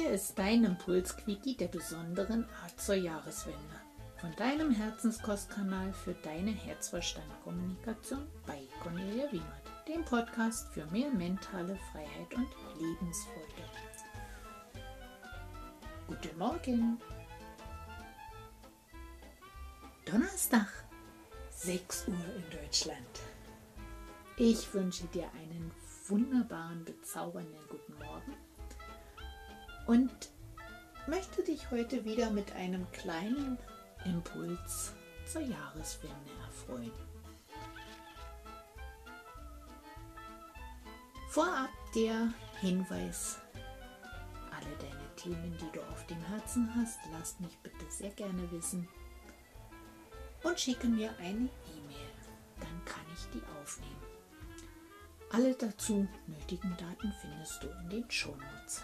Hier ist dein Impulsquickie der besonderen Art zur Jahreswende. Von deinem Herzenskostkanal für deine Herzverstand-Kommunikation bei Cornelia Wiemert, dem Podcast für mehr mentale Freiheit und Lebensfreude. Guten Morgen! Donnerstag, 6 Uhr in Deutschland. Ich wünsche dir einen wunderbaren, bezaubernden guten Morgen und möchte dich heute wieder mit einem kleinen Impuls zur Jahreswende erfreuen. Vorab der Hinweis, alle deine Themen, die du auf dem Herzen hast, lass mich bitte sehr gerne wissen und schicke mir eine E-Mail, dann kann ich die aufnehmen. Alle dazu nötigen Daten findest du in den Shownotes.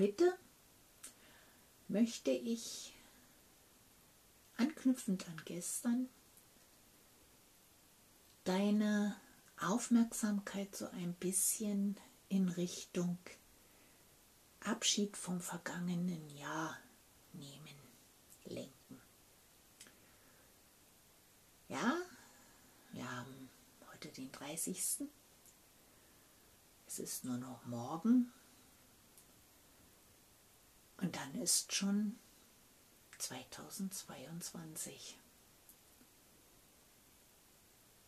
Heute möchte ich anknüpfend an gestern deine Aufmerksamkeit so ein bisschen in Richtung Abschied vom vergangenen Jahr nehmen, lenken. Ja, wir haben heute den 30. Es ist nur noch morgen und dann ist schon 2022.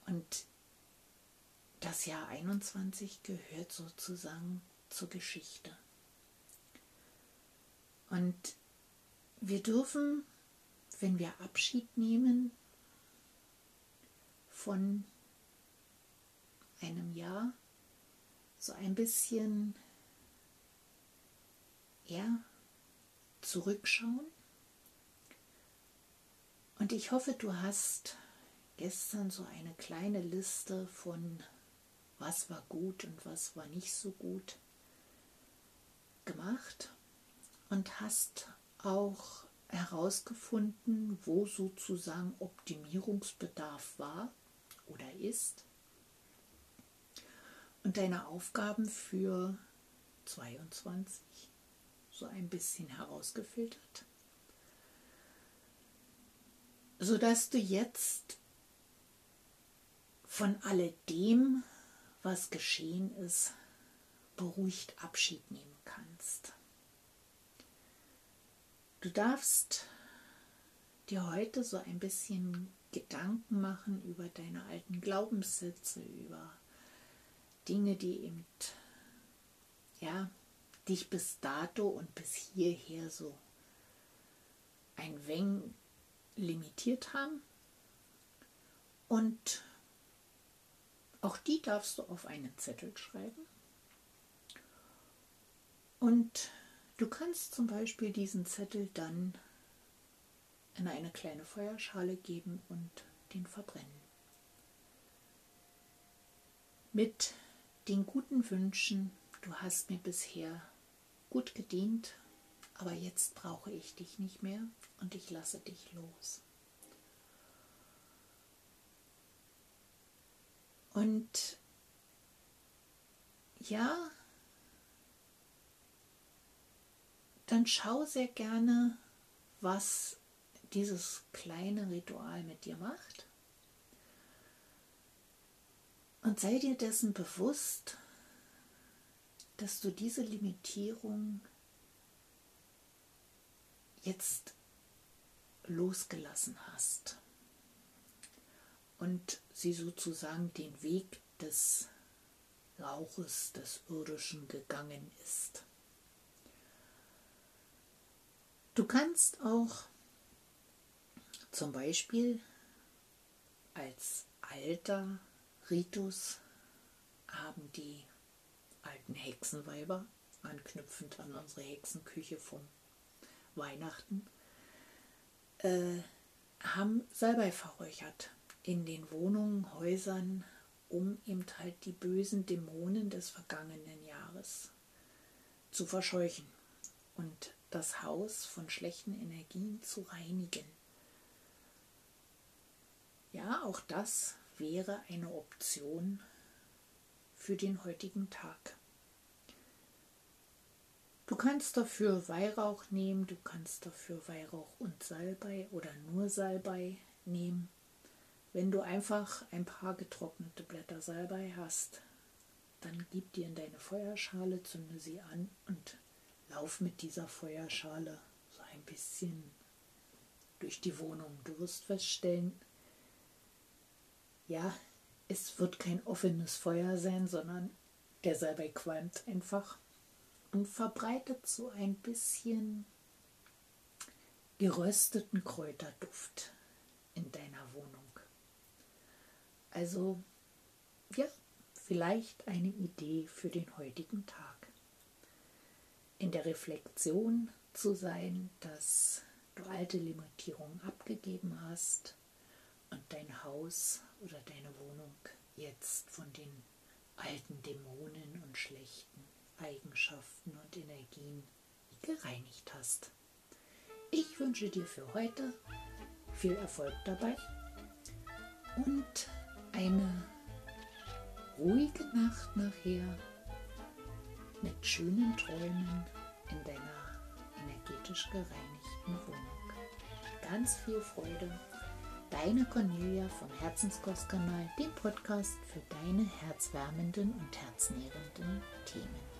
Und das Jahr 21 gehört sozusagen zur Geschichte. Und wir dürfen, wenn wir Abschied nehmen von einem Jahr, so ein bisschen ja, zurückschauen. Und ich hoffe, du hast gestern so eine kleine Liste von was war gut und was war nicht so gut gemacht und hast auch herausgefunden, wo sozusagen Optimierungsbedarf war oder ist und deine Aufgaben für 22 so ein bisschen herausgefiltert, sodass du jetzt von alledem, was geschehen ist, beruhigt Abschied nehmen kannst. Du darfst dir heute so ein bisschen Gedanken machen über deine alten Glaubenssätze, über Dinge, die eben ja dich bis dato und bis hierher so ein wenig limitiert haben. Und auch die darfst du auf einen Zettel schreiben. Und du kannst zum Beispiel diesen Zettel dann in eine kleine Feuerschale geben und den verbrennen. Mit den guten Wünschen, du hast mir bisher gut gedient, aber jetzt brauche ich dich nicht mehr und ich lasse dich los. Und ja, dann schau sehr gerne, was dieses kleine Ritual mit dir macht. Und sei dir dessen bewusst, dass du diese Limitierung jetzt losgelassen hast und sie sozusagen den Weg des Rauches des Irdischen gegangen ist. Du kannst auch zum Beispiel als alter Ritus haben die alten Hexenweiber, anknüpfend an unsere Hexenküche von Weihnachten, äh, haben Salbei verräuchert in den Wohnungen, Häusern, um eben halt die bösen Dämonen des vergangenen Jahres zu verscheuchen und das Haus von schlechten Energien zu reinigen. Ja, auch das wäre eine Option für den heutigen Tag. Du kannst dafür Weihrauch nehmen, du kannst dafür Weihrauch und Salbei oder nur Salbei nehmen. Wenn du einfach ein paar getrocknete Blätter Salbei hast, dann gib die in deine Feuerschale, zünde sie an und lauf mit dieser Feuerschale so ein bisschen durch die Wohnung. Du wirst feststellen, ja, es wird kein offenes Feuer sein, sondern der Salbei qualmt einfach und verbreitet so ein bisschen gerösteten Kräuterduft in deiner Wohnung. Also, ja, vielleicht eine Idee für den heutigen Tag. In der Reflexion zu sein, dass du alte Limitierungen abgegeben hast und dein Haus oder deine Wohnung jetzt von den alten Dämonen und schlechten Eigenschaften und Energien gereinigt hast. Ich wünsche dir für heute viel Erfolg dabei und eine ruhige Nacht nachher mit schönen Träumen in deiner energetisch gereinigten Wohnung. Ganz viel Freude. Deine Cornelia vom Herzenskostkanal, dem Podcast für deine herzwärmenden und herznährenden Themen.